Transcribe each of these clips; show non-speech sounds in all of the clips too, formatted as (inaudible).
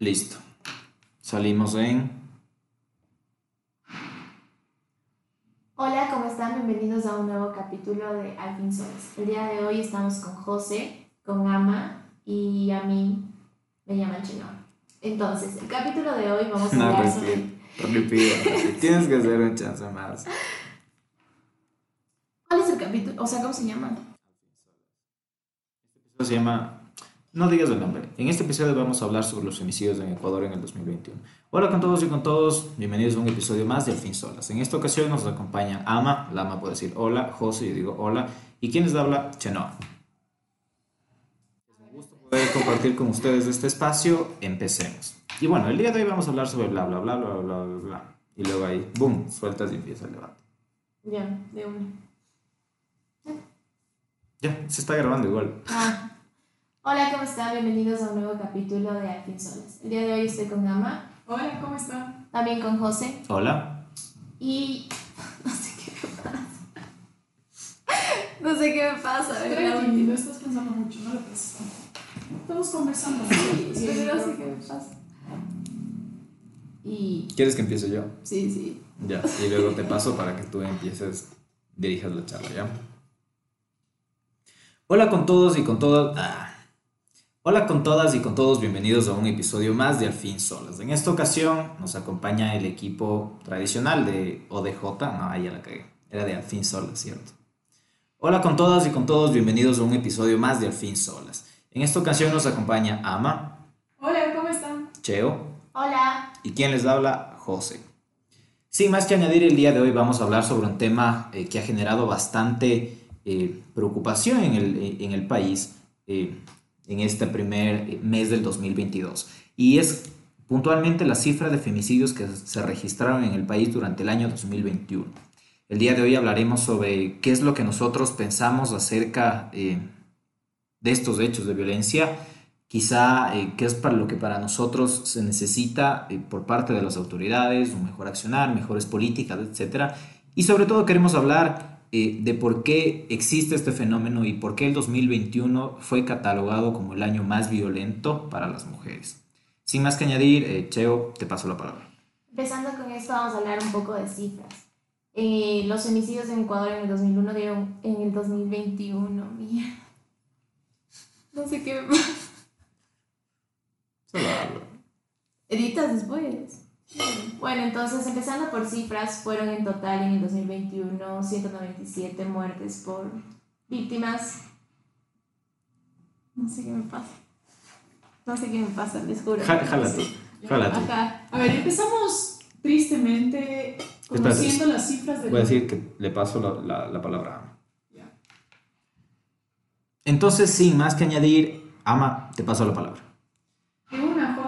Listo. Salimos en... Hola, ¿cómo están? Bienvenidos a un nuevo capítulo de Al fin Soles. El día de hoy estamos con José, con Ama y a mí me llaman Chino. Entonces, el capítulo de hoy vamos a No, hablar sobre... Tienes que hacer un chance más. ¿Cuál es el capítulo? O sea, ¿cómo se llama? Esto se llama... No digas el nombre. En este episodio vamos a hablar sobre los femicidios en Ecuador en el 2021. Hola con todos y con todos. Bienvenidos a un episodio más de Al fin Solas. En esta ocasión nos acompaña Ama. La Ama puede decir hola. José, yo digo hola. ¿Y quién les habla? Chenoa. Es un gusto poder compartir con ustedes este espacio. Empecemos. Y bueno, el día de hoy vamos a hablar sobre bla, bla, bla, bla, bla, bla, bla. Y luego ahí, boom, sueltas y empieza el debate. Ya, de una. Ya, se está grabando igual. Ah. Hola, ¿cómo están? Bienvenidos a un nuevo capítulo de Al fin Soles. El día de hoy estoy con Ama, Hola, ¿cómo están? también con José Hola. y... (laughs) No sé qué me pasa. No sé qué me pasa, ¿verdad? Tranquilo, estás pensando mucho, no lo pienses. Estamos conversando. Sí, sí, Pero no sé qué me pasa. Y... ¿Quieres que empiece yo? Sí, sí. Ya, y luego te paso para que tú empieces, dirijas la charla, ¿ya? Hola con todos y con todas. ah. Hola con todas y con todos, bienvenidos a un episodio más de Al fin Solas. En esta ocasión nos acompaña el equipo tradicional de ODJ, no, ahí ya la cagué, era de Al fin Solas, ¿cierto? Hola con todas y con todos, bienvenidos a un episodio más de Al fin Solas. En esta ocasión nos acompaña Ama, Hola, ¿cómo están? Cheo, Hola. y quien les habla, José. Sin más que añadir, el día de hoy vamos a hablar sobre un tema eh, que ha generado bastante eh, preocupación en el, eh, en el país eh, en este primer mes del 2022. Y es puntualmente la cifra de femicidios que se registraron en el país durante el año 2021. El día de hoy hablaremos sobre qué es lo que nosotros pensamos acerca eh, de estos hechos de violencia quizá eh, qué es para lo que para nosotros se necesita eh, por parte de las autoridades, un mejor accionar, mejores políticas, etc. Y sobre todo queremos hablar eh, de por qué existe este fenómeno y por qué el 2021 fue catalogado como el año más violento para las mujeres. Sin más que añadir, eh, Cheo, te paso la palabra. Empezando con esto, vamos a hablar un poco de cifras. Eh, los homicidios en Ecuador en el 2001 dieron en el 2021. Mierda. No sé qué pasa. Solo hablo. Editas después. Bueno, entonces empezando por cifras, fueron en total en el 2021 197 muertes por víctimas. No sé qué me pasa. No sé qué me pasa, les juro. Ja- Jala tú, jala tú. Ajá. A ver, empezamos tristemente conociendo las cifras de Voy a decir que le paso la, la- la palabra a Ama. Ya. Entonces, sin más que añadir, Ama, te paso la palabra.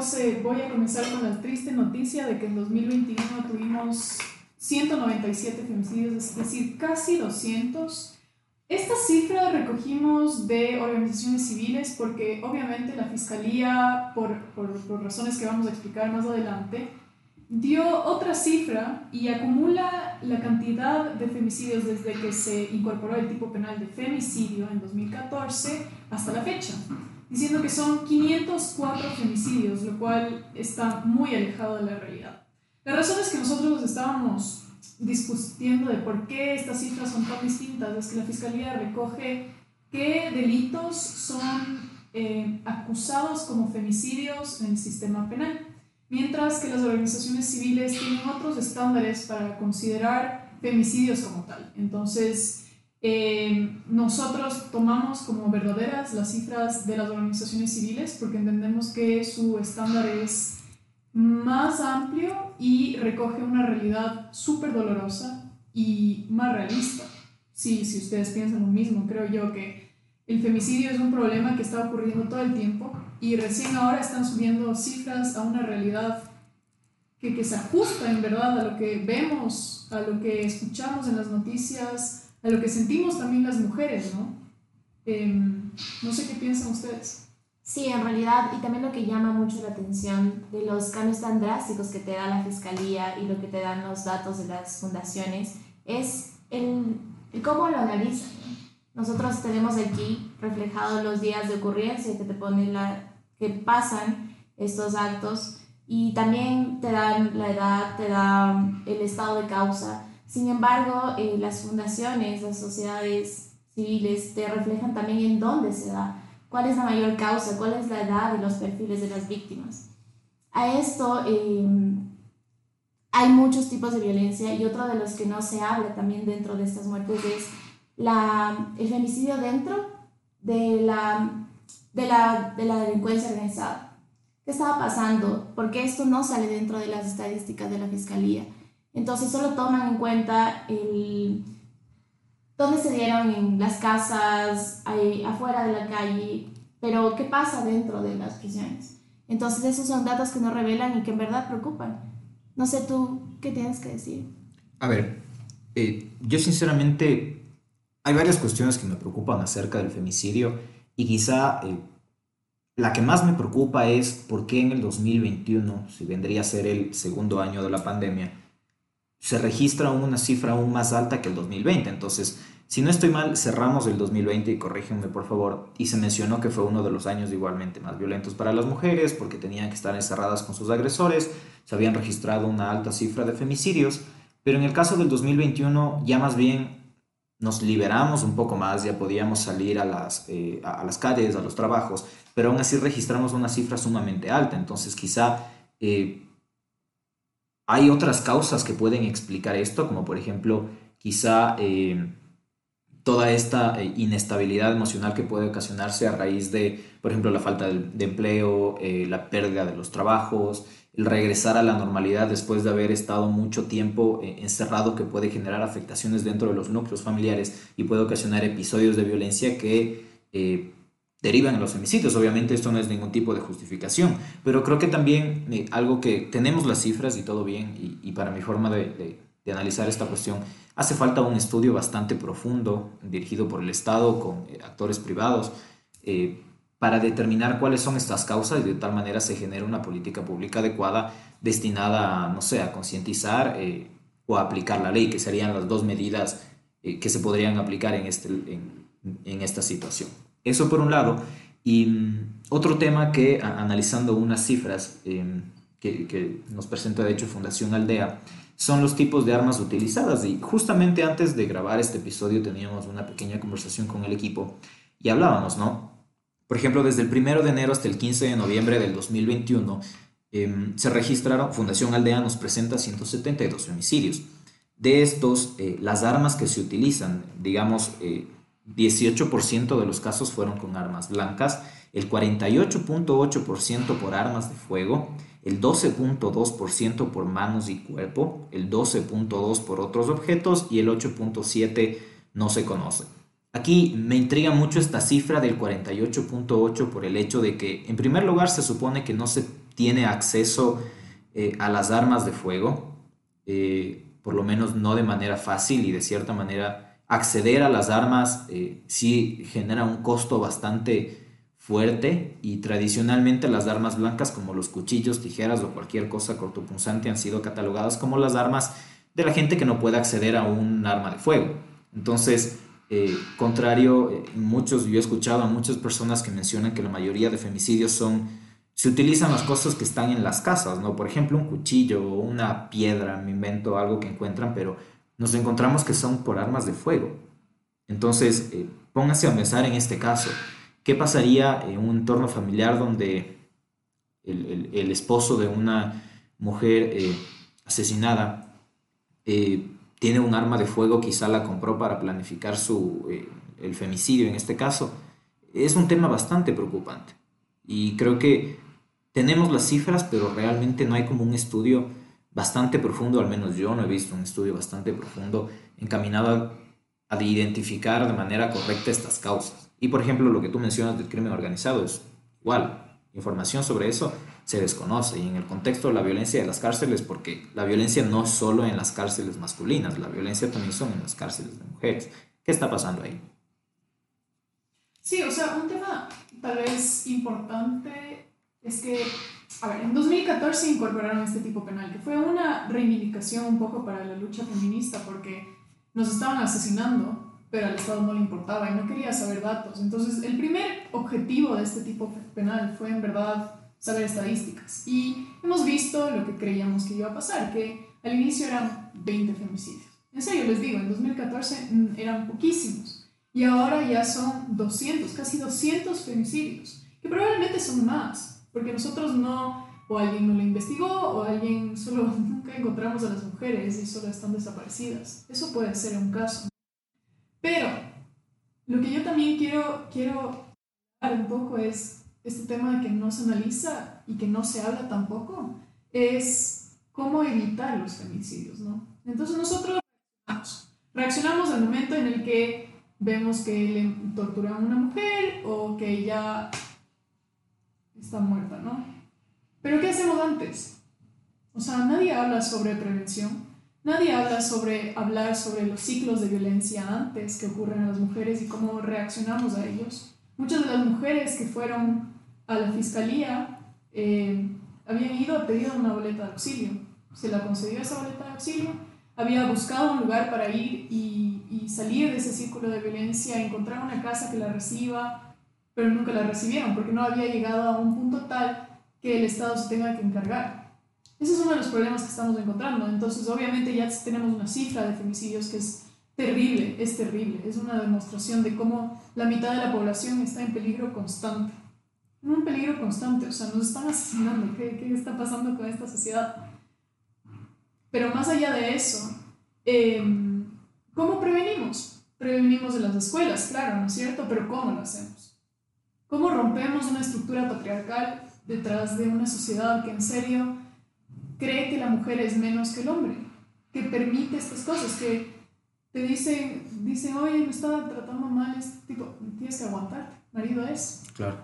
José, voy a comenzar con la triste noticia de que en 2021 tuvimos 197 femicidios, es decir, casi 200. Esta cifra recogimos de organizaciones civiles porque obviamente la Fiscalía, por, por, por razones que vamos a explicar más adelante, dio otra cifra y acumula la cantidad de femicidios desde que se incorporó el tipo penal de femicidio en 2014 hasta la fecha diciendo que son 504 femicidios, lo cual está muy alejado de la realidad. La razón es que nosotros estábamos discutiendo de por qué estas cifras son tan distintas, es que la Fiscalía recoge qué delitos son eh, acusados como femicidios en el sistema penal, mientras que las organizaciones civiles tienen otros estándares para considerar femicidios como tal. Entonces, eh, nosotros tomamos como verdaderas las cifras de las organizaciones civiles porque entendemos que su estándar es más amplio y recoge una realidad súper dolorosa y más realista. Sí, si ustedes piensan lo mismo, creo yo que el femicidio es un problema que está ocurriendo todo el tiempo y recién ahora están subiendo cifras a una realidad que, que se ajusta en verdad a lo que vemos, a lo que escuchamos en las noticias, a lo que sentimos también las mujeres, ¿no? Em, no sé qué piensan ustedes. Sí, en realidad, y también lo que llama mucho la atención de los cambios tan drásticos que te da la fiscalía y lo que te dan los datos de las fundaciones es el, cómo lo analizan. ¿no? Nosotros tenemos aquí reflejados los días de ocurrencia que te ponen la que pasan estos actos y también te dan la edad, te dan el estado de causa. Sin embargo, eh, las fundaciones, las sociedades civiles te reflejan también en dónde se da, cuál es la mayor causa, cuál es la edad de los perfiles de las víctimas. A esto eh, hay muchos tipos de violencia y otro de los que no se habla también dentro de estas muertes es la, el femicidio dentro de la, de la, de la delincuencia organizada. ¿Qué estaba pasando? Porque esto no sale dentro de las estadísticas de la fiscalía. Entonces solo toman en cuenta el, dónde se dieron en las casas, ahí, afuera de la calle, pero qué pasa dentro de las prisiones. Entonces esos son datos que nos revelan y que en verdad preocupan. No sé tú, ¿qué tienes que decir? A ver, eh, yo sinceramente hay varias cuestiones que me preocupan acerca del femicidio y quizá eh, la que más me preocupa es por qué en el 2021, si vendría a ser el segundo año de la pandemia, se registra una cifra aún más alta que el 2020. Entonces, si no estoy mal, cerramos el 2020 y corrígenme por favor, y se mencionó que fue uno de los años igualmente más violentos para las mujeres porque tenían que estar encerradas con sus agresores, se habían registrado una alta cifra de femicidios, pero en el caso del 2021 ya más bien nos liberamos un poco más, ya podíamos salir a las, eh, a las calles, a los trabajos, pero aún así registramos una cifra sumamente alta, entonces quizá... Eh, hay otras causas que pueden explicar esto, como por ejemplo, quizá eh, toda esta eh, inestabilidad emocional que puede ocasionarse a raíz de, por ejemplo, la falta de, empleo, eh, la pérdida de los trabajos, el regresar a la normalidad después de haber estado mucho tiempo encerrado que puede generar afectaciones dentro de los núcleos familiares y puede ocasionar episodios de violencia que derivan en los homicidios. Obviamente esto no es ningún tipo de justificación, pero creo que también algo que tenemos las cifras y todo bien y, para mi forma de de analizar esta cuestión, hace falta un estudio bastante profundo, dirigido por el Estado, con eh, actores privados, eh, para determinar cuáles son estas causas y de tal manera se genere una política pública adecuada destinada, no sé, a concientizar eh, o a aplicar la ley, que serían las dos medidas que se podrían aplicar en, este, en, esta situación. Eso por un lado. Y mm, otro tema que, analizando unas cifras que, que nos presenta de hecho Fundación Aldea, son los tipos de armas utilizadas. Y justamente antes de grabar este episodio teníamos una pequeña conversación con el equipo y hablábamos, ¿no? Por ejemplo, desde el 1 de enero hasta el 15 de noviembre del 2021 em, se registraron, Fundación Aldea nos presenta 172 homicidios. De estos, eh, las armas que se utilizan, digamos, 18% eh, de los casos fueron con armas blancas, el 48.8% por armas de fuego, el 12.2% por manos y cuerpo, el 12.2% por otros objetos y el 8.7% no se conoce. Aquí me intriga mucho esta cifra del 48.8 por el hecho de que, en primer lugar, se supone que no se tiene acceso eh, a las armas de fuego, eh, por lo menos no de manera fácil y de cierta manera acceder a las armas eh, sí genera un costo bastante fuerte y tradicionalmente las armas blancas como los cuchillos, tijeras o cualquier cosa cortopunzante han sido catalogadas como las armas de la gente que no puede acceder a un arma de fuego. Entonces, eh, contrario, eh, muchos, yo he escuchado a muchas personas que mencionan que la mayoría de femicidios son, se utilizan las cosas que están en las casas, ¿no? Por ejemplo, un cuchillo o una piedra, me invento algo que encuentran, pero nos encontramos que son por armas de fuego. Entonces, eh, pónganse a pensar en este caso. ¿Qué pasaría en un entorno familiar donde el, esposo de una mujer eh, asesinada eh, tiene un arma de fuego, quizá la compró para planificar su, eh, el femicidio en este caso? Es un tema bastante preocupante. Y creo que tenemos las cifras, pero realmente no hay como un estudio bastante profundo, al menos yo no he visto un estudio bastante profundo encaminado a identificar de manera correcta estas causas. Y por ejemplo, lo que tú mencionas del crimen organizado es igual. Información sobre eso se desconoce y en el contexto de la violencia de las cárceles, porque la violencia no solo en las cárceles masculinas, la violencia también son en las cárceles de mujeres. ¿Qué está pasando ahí? Sí, o sea, un tema tal vez importante es que, a ver, en 2014 incorporaron este tipo penal, que fue una reivindicación un poco para la lucha feminista, porque nos estaban asesinando pero al Estado no le importaba y no quería saber datos. Entonces, el primer objetivo de este tipo penal fue en verdad saber estadísticas. Y hemos visto lo que creíamos que iba a pasar, que al inicio eran 20 femicidios. En serio, les digo, en 2014 mm, eran poquísimos. Y ahora ya son 200, casi 200 femicidios, que probablemente son más, porque nosotros no, o alguien no lo investigó, o alguien solo (laughs) nunca encontramos a las mujeres y solo están desaparecidas. Eso puede ser un caso. Pero lo que yo también quiero, quiero hablar un poco es este tema de que no se analiza y que no se habla tampoco, es cómo evitar los femicidios, ¿no? Entonces nosotros reaccionamos, al momento en el que vemos que le torturan a una mujer o que ella está muerta, ¿no? Pero ¿qué hacemos antes? O sea, nadie habla sobre prevención, nadie habla sobre hablar sobre los ciclos de violencia antes que ocurren a las mujeres y cómo reaccionamos a ellos. Muchas de las mujeres que fueron a la fiscalía eh, habían ido a pedir una boleta de auxilio. Se la concedió esa boleta de auxilio, había buscado un lugar para ir y, y salir de ese círculo de violencia, encontrar una casa que la reciba, pero nunca la recibieron porque no había llegado a un punto tal que el Estado se tenga que encargar. Ese es uno de los problemas que estamos encontrando. Entonces, obviamente ya tenemos una cifra de femicidios que es terrible, es terrible. Es una demostración de cómo la mitad de la población está en peligro constante un peligro constante, o sea, nos están asesinando, ¿qué, qué está pasando con esta sociedad? Pero más allá de eso, em, ¿cómo prevenimos? Prevenimos de las escuelas, claro, ¿no es cierto? Pero ¿cómo lo hacemos? ¿Cómo rompemos una estructura patriarcal detrás de una sociedad que en serio cree que la mujer es menos que el hombre? Que permite estas cosas, que te dicen, dicen oye, me estaba tratando mal, este tipo, tienes que aguantarte, marido es. Claro.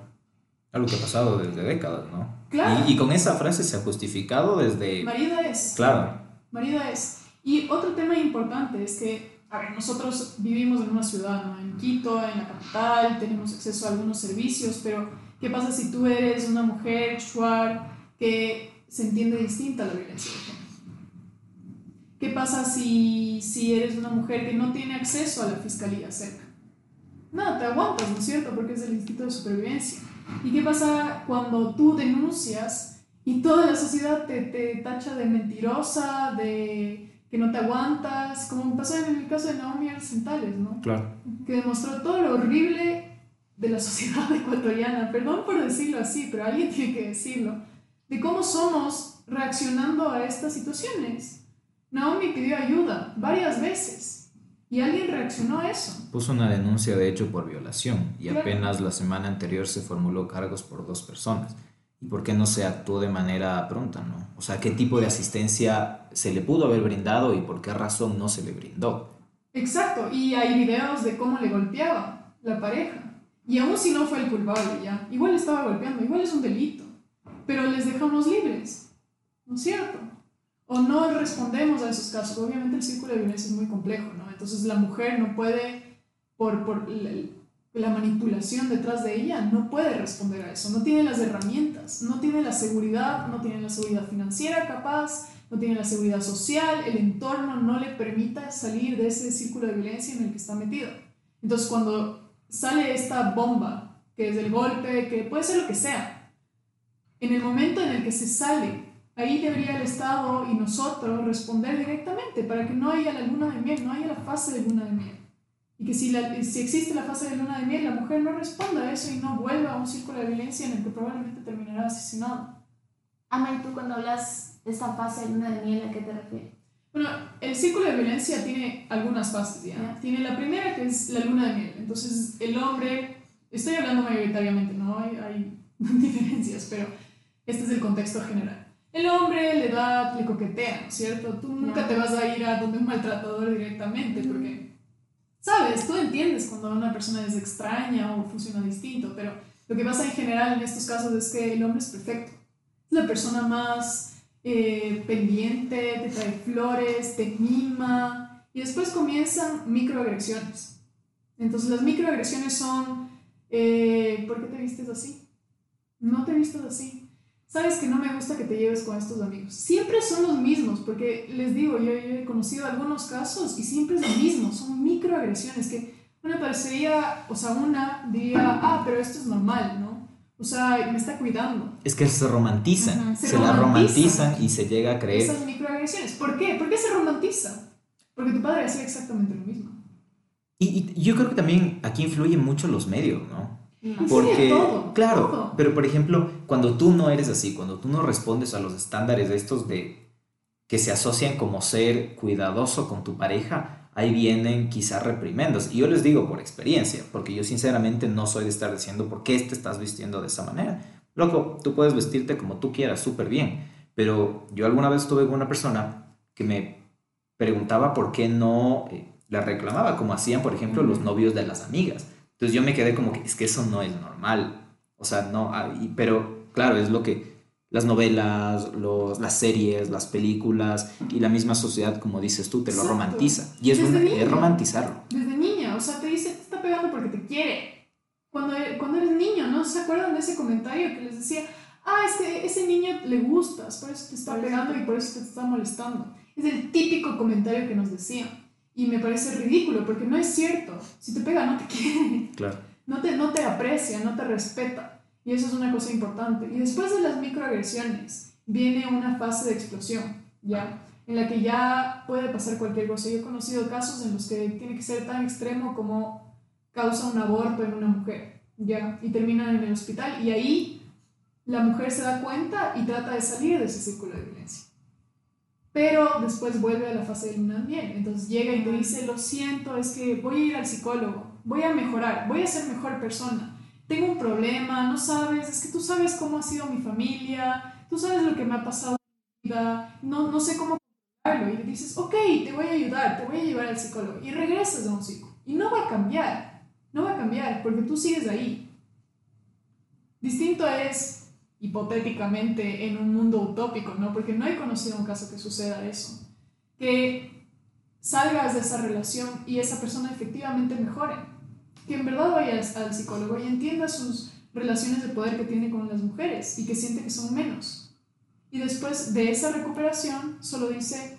Algo que ha pasado desde décadas, ¿no? Claro. Y, y con esa frase se ha justificado desde... Marido es. Claro. Marido es. Y otro tema importante es que, a ver, nosotros vivimos en una ciudad, ¿no? En Quito, en la capital, tenemos acceso a algunos servicios, pero ¿qué pasa si tú eres una mujer shuar que se entiende distinta a la violencia de género? ¿Qué pasa si, si eres una mujer que no tiene acceso a la fiscalía cerca? No, te aguantas, ¿no es cierto? Porque es el instinto de supervivencia. ¿Y qué pasa cuando tú denuncias y toda la sociedad te, te tacha de mentirosa, de que no te aguantas, como pasó en el caso de Naomi Arcentales, ¿no? Claro. Que demostró todo lo horrible de la (laughs) sociedad ecuatoriana, perdón por decirlo así, pero alguien tiene que decirlo, de cómo somos reaccionando a estas situaciones. Naomi pidió ayuda varias veces y alguien reaccionó a eso. Puso una denuncia de hecho por violación y Claro. apenas la semana anterior se formuló cargos por dos personas. ¿Y por qué no se actuó de manera pronta, no? O sea, ¿qué tipo de asistencia se le pudo haber brindado y por qué razón no se le brindó? Exacto, y hay videos de cómo le golpeaba la pareja. Y aún si no fue el culpable ya, igual estaba golpeando, igual es un delito. Pero les dejamos libres, ¿no es cierto? O no respondemos a esos casos. Obviamente el círculo de violencia es muy complejo, ¿no? Entonces la mujer no puede, por, por la, la manipulación detrás de ella, no puede responder a eso. No tiene las herramientas, no tiene la seguridad, no tiene la seguridad financiera capaz, no tiene la seguridad social, el entorno no le permita salir de ese círculo de violencia en el que está metido. Entonces cuando sale esta bomba, que es el golpe, que puede ser lo que sea, en el momento en el que se sale, ahí debería el Estado y nosotros responder directamente para que no haya la luna de miel, no haya la fase de luna de miel. Y que si, la, si existe la fase de luna de miel, la mujer no responda a eso y no vuelva a un círculo de violencia en el que probablemente terminará asesinado. Ama, ¿y tú cuando hablas de esta fase de luna de miel, a qué te refieres? Bueno, el círculo de violencia tiene algunas fases ya. Tiene la primera que es la luna de miel. Entonces, el hombre, estoy hablando mayoritariamente, no hay, hay (laughs) diferencias, pero este es el contexto general. El hombre le da, le coquetea, ¿no es cierto? Tú nunca te vas a ir a donde un maltratador directamente, Ujú. porque, sabes, tú entiendes cuando una persona es extraña o funciona distinto, pero lo que pasa en general en estos casos es que el hombre es perfecto. Es la persona más eh, pendiente, te trae flores, te mima, y después comienzan microagresiones. Entonces las microagresiones son, eh, ¿por qué te vistes así? No te vistas así. Sabes que no me gusta que te lleves con estos amigos. Siempre son los mismos, porque les digo, yo, yo he conocido algunos casos y siempre es lo mismo, son microagresiones que una parecería, o sea, una diría, ah, pero esto es normal, ¿no? O sea, me está cuidando. Es que se romantizan, Ajá, se, se la romantizan. y se llega a creer. Esas microagresiones. ¿Por qué? ¿Por qué se romantiza? Porque tu padre hacía exactamente lo mismo. Y, y yo creo que también aquí influyen mucho los medios, ¿no? No. Sí, Porque, todo, claro, todo. pero por ejemplo, cuando tú no eres así, cuando tú no respondes a los estándares de estos de que se asocian como ser cuidadoso con tu pareja, ahí vienen quizás reprimendos. Y yo les digo por experiencia, porque yo sinceramente no soy de estar diciendo por qué te estás vistiendo de esa manera. Loco, tú puedes vestirte como tú quieras, súper bien, pero yo alguna vez tuve con una persona que me preguntaba por qué no eh, la reclamaba, como hacían, por ejemplo, los novios de las amigas. Entonces yo me quedé como que es que eso no es normal. O sea, no, ah, y- pero claro, es lo que las novelas, los, las series, las películas y la misma sociedad, como dices tú, te lo Exacto. romantiza. Y es, una- es romantizarlo. Desde niña, o sea, te dice, te está pegando porque te quiere. Cuando, e- cuando eres niño, ¿no? ¿Se acuerdan de ese comentario que les decía, ah, es que ese niño le gustas, por eso te está Por eso pegando te- y por eso te está molestando? Es el típico comentario que nos decían. Y me parece ridículo porque no es cierto. Si te pega, no te (laughs) quiere. Claro. No te, no te aprecia, no te respeta. Y eso es una cosa importante. Y después de las microagresiones viene una fase de explosión, ¿ya? En la que ya puede pasar cualquier cosa. Yo he conocido casos en los que tiene que ser tan extremo como causa un aborto en una mujer, ¿ya? Y terminan en el hospital. Y ahí la mujer se da cuenta y trata de salir de ese círculo de violencia. Pero después vuelve a la fase luna bien. Entonces llega y te dice, lo siento, es que voy a ir al psicólogo, voy a mejorar, voy a ser mejor persona. Tengo un problema, no sabes, es que tú sabes cómo ha sido mi familia, tú sabes lo que me ha pasado en mi vida, no, no sé cómo. Y dices, ok, te voy a ayudar, te voy a llevar al psicólogo. Y regresas a un psicólogo. Y no va a cambiar, no va a cambiar, porque tú sigues ahí. Distinto es, hipotéticamente, en un mundo utópico, ¿no? Porque no he conocido un caso que suceda eso. Que salgas de esa relación y esa persona efectivamente mejore. Que en verdad vayas al psicólogo y entienda sus relaciones de poder que tiene con las mujeres y que siente que son menos. Y después de esa recuperación solo dice,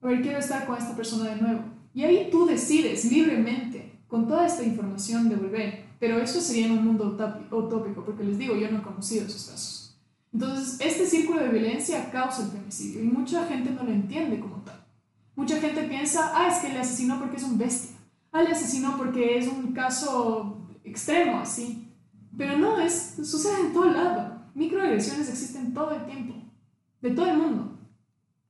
a ver, quiero estar con esta persona de nuevo. Y ahí tú decides libremente, con toda esta información, de volver. Pero eso sería en un mundo utópi- utópico, porque les digo, yo no he conocido esos casos. Entonces, este círculo de violencia causa el femicidio y mucha gente no lo entiende como tal. Mucha gente piensa, ah, es que le asesinó porque es un bestia. Ah, le asesinó porque es un caso extremo, así. Pero no, es, sucede en todo lado. Microagresiones existen todo el tiempo, de todo el mundo.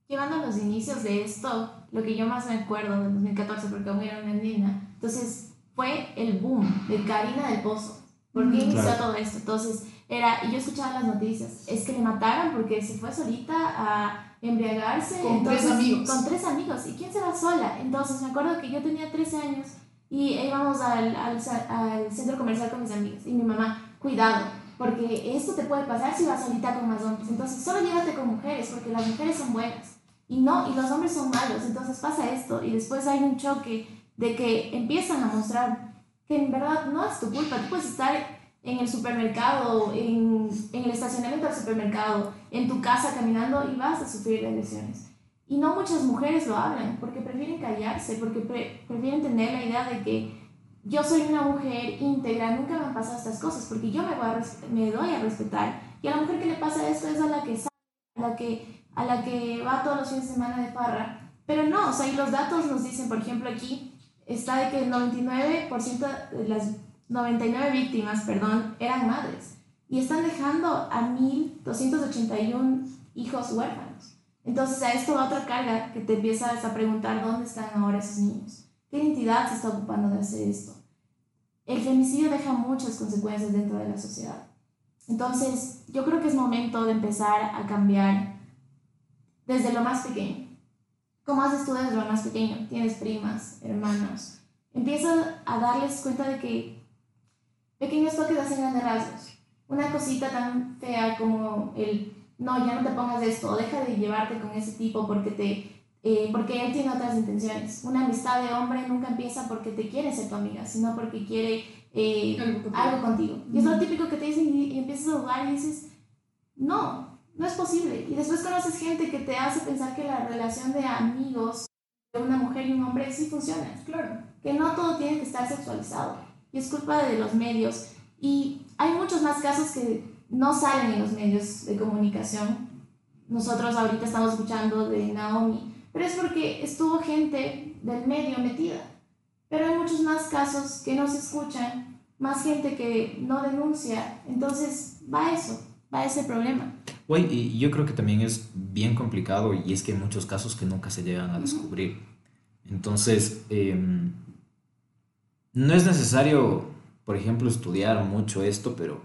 Llevando a los inicios de esto, lo que yo más me acuerdo del 2014, porque aún era una niña, entonces fue el boom de Karina del Pozo. ¿Por qué inició claro. todo esto? Entonces, era, y yo escuchaba las noticias, es que le mataron porque se fue solita a embriagarse. Con tres amigos. Con tres amigos. ¿Y quién se va sola? Entonces, me acuerdo que yo tenía 13 años y íbamos al, al, centro comercial con mis amigas y mi mamá, cuidado, porque esto te puede pasar si vas solita con más hombres. Entonces, solo llévate con mujeres, porque las mujeres son buenas. Y no, y los hombres son malos. Entonces pasa esto y después hay un choque de que empiezan a mostrar que en verdad no es tu culpa. Tú puedes estar en el supermercado, en, en el estacionamiento del supermercado, en tu casa caminando y vas a sufrir lesiones. Y no muchas mujeres lo hablan porque prefieren callarse, porque pre- prefieren tener la idea de que yo soy una mujer íntegra, nunca me han pasado estas cosas, porque yo me, voy a me doy a respetar. Y a la mujer que le pasa esto es a la que sale, a la que, a la que va todos los fines de semana de farra. Pero no, o sea, y los datos nos dicen, por ejemplo, aquí está de que el 99% de las 99 víctimas, perdón, eran madres. Y están dejando a 1.281 hijos huérfanos. Entonces a esto va otra carga que te empiezas a preguntar dónde están ahora esos niños. ¿Qué entidad se está ocupando de hacer esto? El femicidio deja muchas consecuencias dentro de la sociedad. Entonces yo creo que es momento de empezar a cambiar desde lo más pequeño. ¿Cómo haces tú desde lo más pequeño? Tienes primas, hermanos. Empieza a darles cuenta de que pequeños toques hacen grandes rasgos. Una cosita tan fea como el no, ya no te pongas esto, deja de llevarte con ese tipo porque, te, eh, porque él tiene otras intenciones. Una amistad de hombre nunca empieza porque te quiere ser tu amiga, sino porque quiere eh, Algo contigo. algo contigo. Y es lo típico que te dicen y, y empiezas a dudar y dices, no, no es posible. Y después conoces gente que te hace pensar que la relación de amigos de una mujer y un hombre sí funciona Claro. que no todo tiene que estar sexualizado y es culpa de los medios y hay muchos más casos que no salen en los medios de comunicación. Nosotros ahorita estamos escuchando de Naomi, pero es porque estuvo gente del medio metida. Pero hay muchos más casos que no se escuchan, más gente que no denuncia. Entonces va eso, va ese problema. Güey, y yo creo que también es bien complicado y es que hay muchos casos que nunca se llegan a descubrir. Entonces, em, no es necesario, por ejemplo, estudiar mucho esto, pero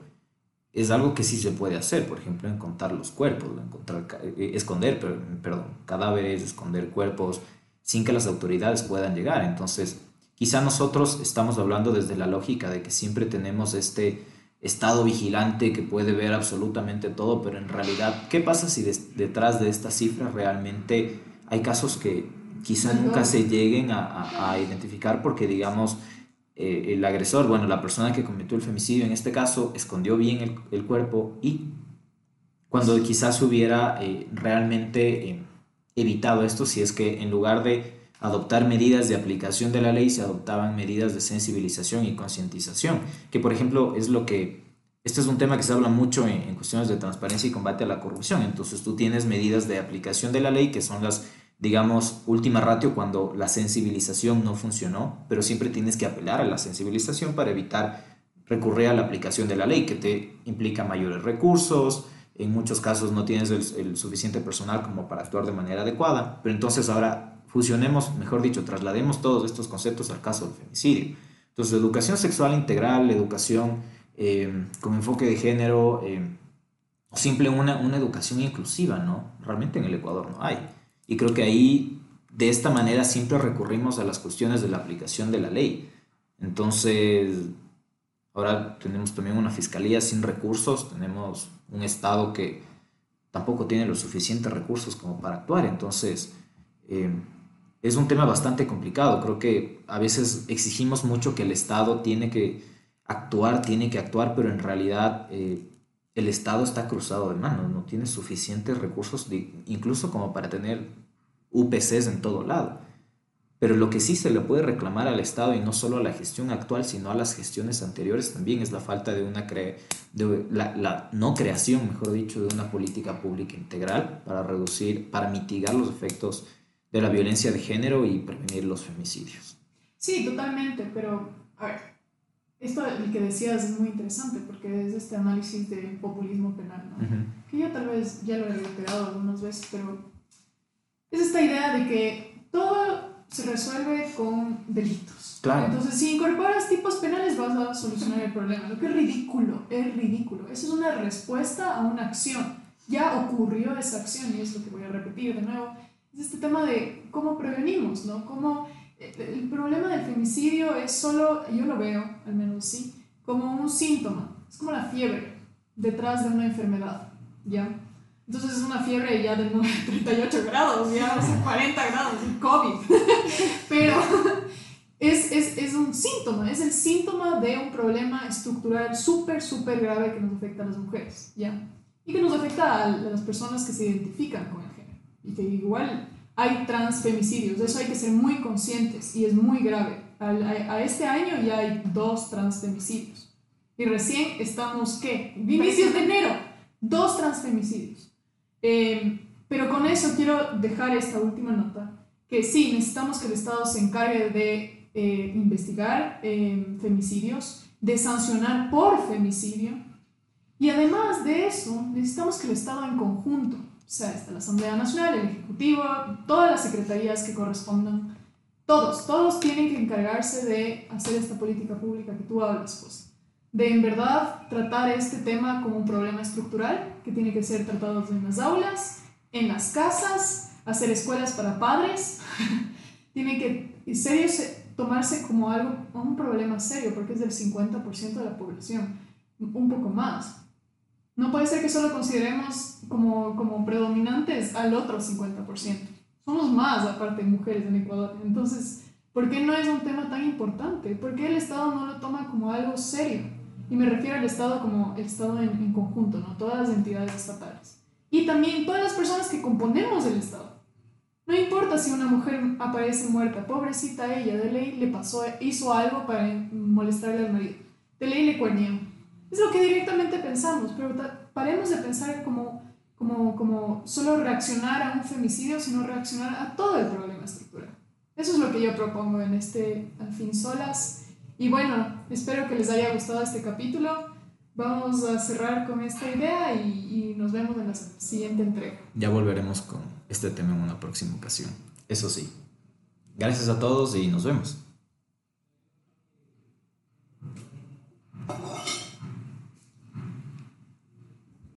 es algo que sí se puede hacer. Por ejemplo, encontrar los cuerpos, encontrar, eh, esconder, perdón, cadáveres, esconder cuerpos, sin que las autoridades puedan llegar. Entonces, quizá nosotros estamos hablando desde la lógica de que siempre tenemos este estado vigilante que puede ver absolutamente todo, pero en realidad, ¿qué pasa si detrás de estas cifras realmente hay casos que quizá nunca se lleguen a, identificar porque, digamos, eh, el agresor, bueno, la persona que cometió el femicidio en este caso, escondió bien el, cuerpo y cuando quizás hubiera eh, realmente eh, evitado esto, si es que en lugar de adoptar medidas de aplicación de la ley, se adoptaban medidas de sensibilización y concientización, que por ejemplo es lo que, este es un tema que se habla mucho en, cuestiones de transparencia y combate a la corrupción, entonces tú tienes medidas de aplicación de la ley que son las, digamos, última ratio cuando la sensibilización no funcionó, pero siempre tienes que apelar a la sensibilización para evitar recurrir a la aplicación de la ley, que te implica mayores recursos, en muchos casos no tienes el, suficiente personal como para actuar de manera adecuada, pero entonces ahora fusionemos, mejor dicho, traslademos todos estos conceptos al caso del femicidio. Entonces, educación sexual integral, educación eh, con enfoque de género, eh, simple una, una educación inclusiva, ¿no? Realmente en el Ecuador no hay. Y creo que ahí, de esta manera, siempre recurrimos a las cuestiones de la aplicación de la ley. Entonces, ahora tenemos también una fiscalía sin recursos, tenemos un Estado que tampoco tiene los suficientes recursos como para actuar. Entonces, eh, es un tema bastante complicado. Creo que a veces exigimos mucho que el Estado tiene que actuar, tiene que actuar, pero en realidad eh, el Estado está cruzado de manos, no tiene suficientes recursos, incluso como para tener UPCs en todo lado. Pero lo que sí se le puede reclamar al Estado, y no solo a la gestión actual, sino a las gestiones anteriores, también es la falta de una de la, la, no creación, mejor dicho, de una política pública integral para reducir, para mitigar los efectos de la violencia de género y prevenir los femicidios. Sí, totalmente, pero a ver, esto que decías es muy interesante porque es este análisis de populismo penal, ¿no? que yo tal vez ya lo he reiterado algunas veces, pero es esta idea de que todo se resuelve con delitos. Claro. Entonces, si incorporas tipos penales vas a solucionar el problema, lo que es ridículo, es ridículo. Eso es una respuesta a una acción. Ya ocurrió esa acción y es lo que voy a repetir de nuevo es este tema de cómo prevenimos, ¿no? Cómo eh, el problema del femicidio es solo, yo lo veo, al menos sí, como un síntoma, es como la fiebre detrás de una enfermedad, ¿ya? Entonces es una fiebre ya de 38 (laughs) grados, ya o 40 grados, COVID. (laughs) Pero es, es, es, un síntoma, es el síntoma de un problema estructural súper, súper grave que nos afecta a las mujeres, ¿ya? Y que nos afecta a las personas que se identifican con él y que igual hay transfemicidios, de eso hay que ser muy conscientes y es muy grave. A, a, este año ya hay dos transfemicidios y recién estamos, ¿qué? Inicios de enero, dos transfemicidios. Eh, pero con eso quiero dejar esta última nota, que sí, necesitamos que el Estado se encargue de eh, investigar eh, femicidios, de sancionar por femicidio, y además de eso, necesitamos que el Estado en conjunto o sea, está la Asamblea Nacional, el Ejecutivo, todas las secretarías que correspondan, todos, todos tienen que encargarse de hacer esta política pública que tú hablas, pues. De en verdad tratar este tema como un problema estructural que tiene que ser tratado en las aulas, en las casas, hacer escuelas para padres. (laughs) tiene que, en serio, tomarse como algo, un problema serio, porque es del 50% de la población, un poco más. No puede ser que solo consideremos como, como predominantes al otro 50%. Somos más, aparte, mujeres en Ecuador. Entonces, ¿por qué no es un tema tan importante? ¿Por qué el Estado no lo toma como algo serio? Y me refiero al Estado como el Estado en, conjunto, ¿no? Todas las entidades estatales. Y también todas las personas que componemos el Estado. No importa si una mujer aparece muerta, pobrecita ella, de ley le pasó, hizo algo para molestarle al marido, de ley le cuernió es lo que directamente pensamos, pero paremos de pensar como, como, como solo reaccionar a un femicidio, sino reaccionar a todo el problema estructural. Eso es lo que yo propongo en este Al fin solas. Y bueno, espero que les haya gustado este capítulo. Vamos a cerrar con esta idea y, y nos vemos en la siguiente entrega. Ya volveremos con este tema en una próxima ocasión. Eso sí. Gracias a todos y nos vemos.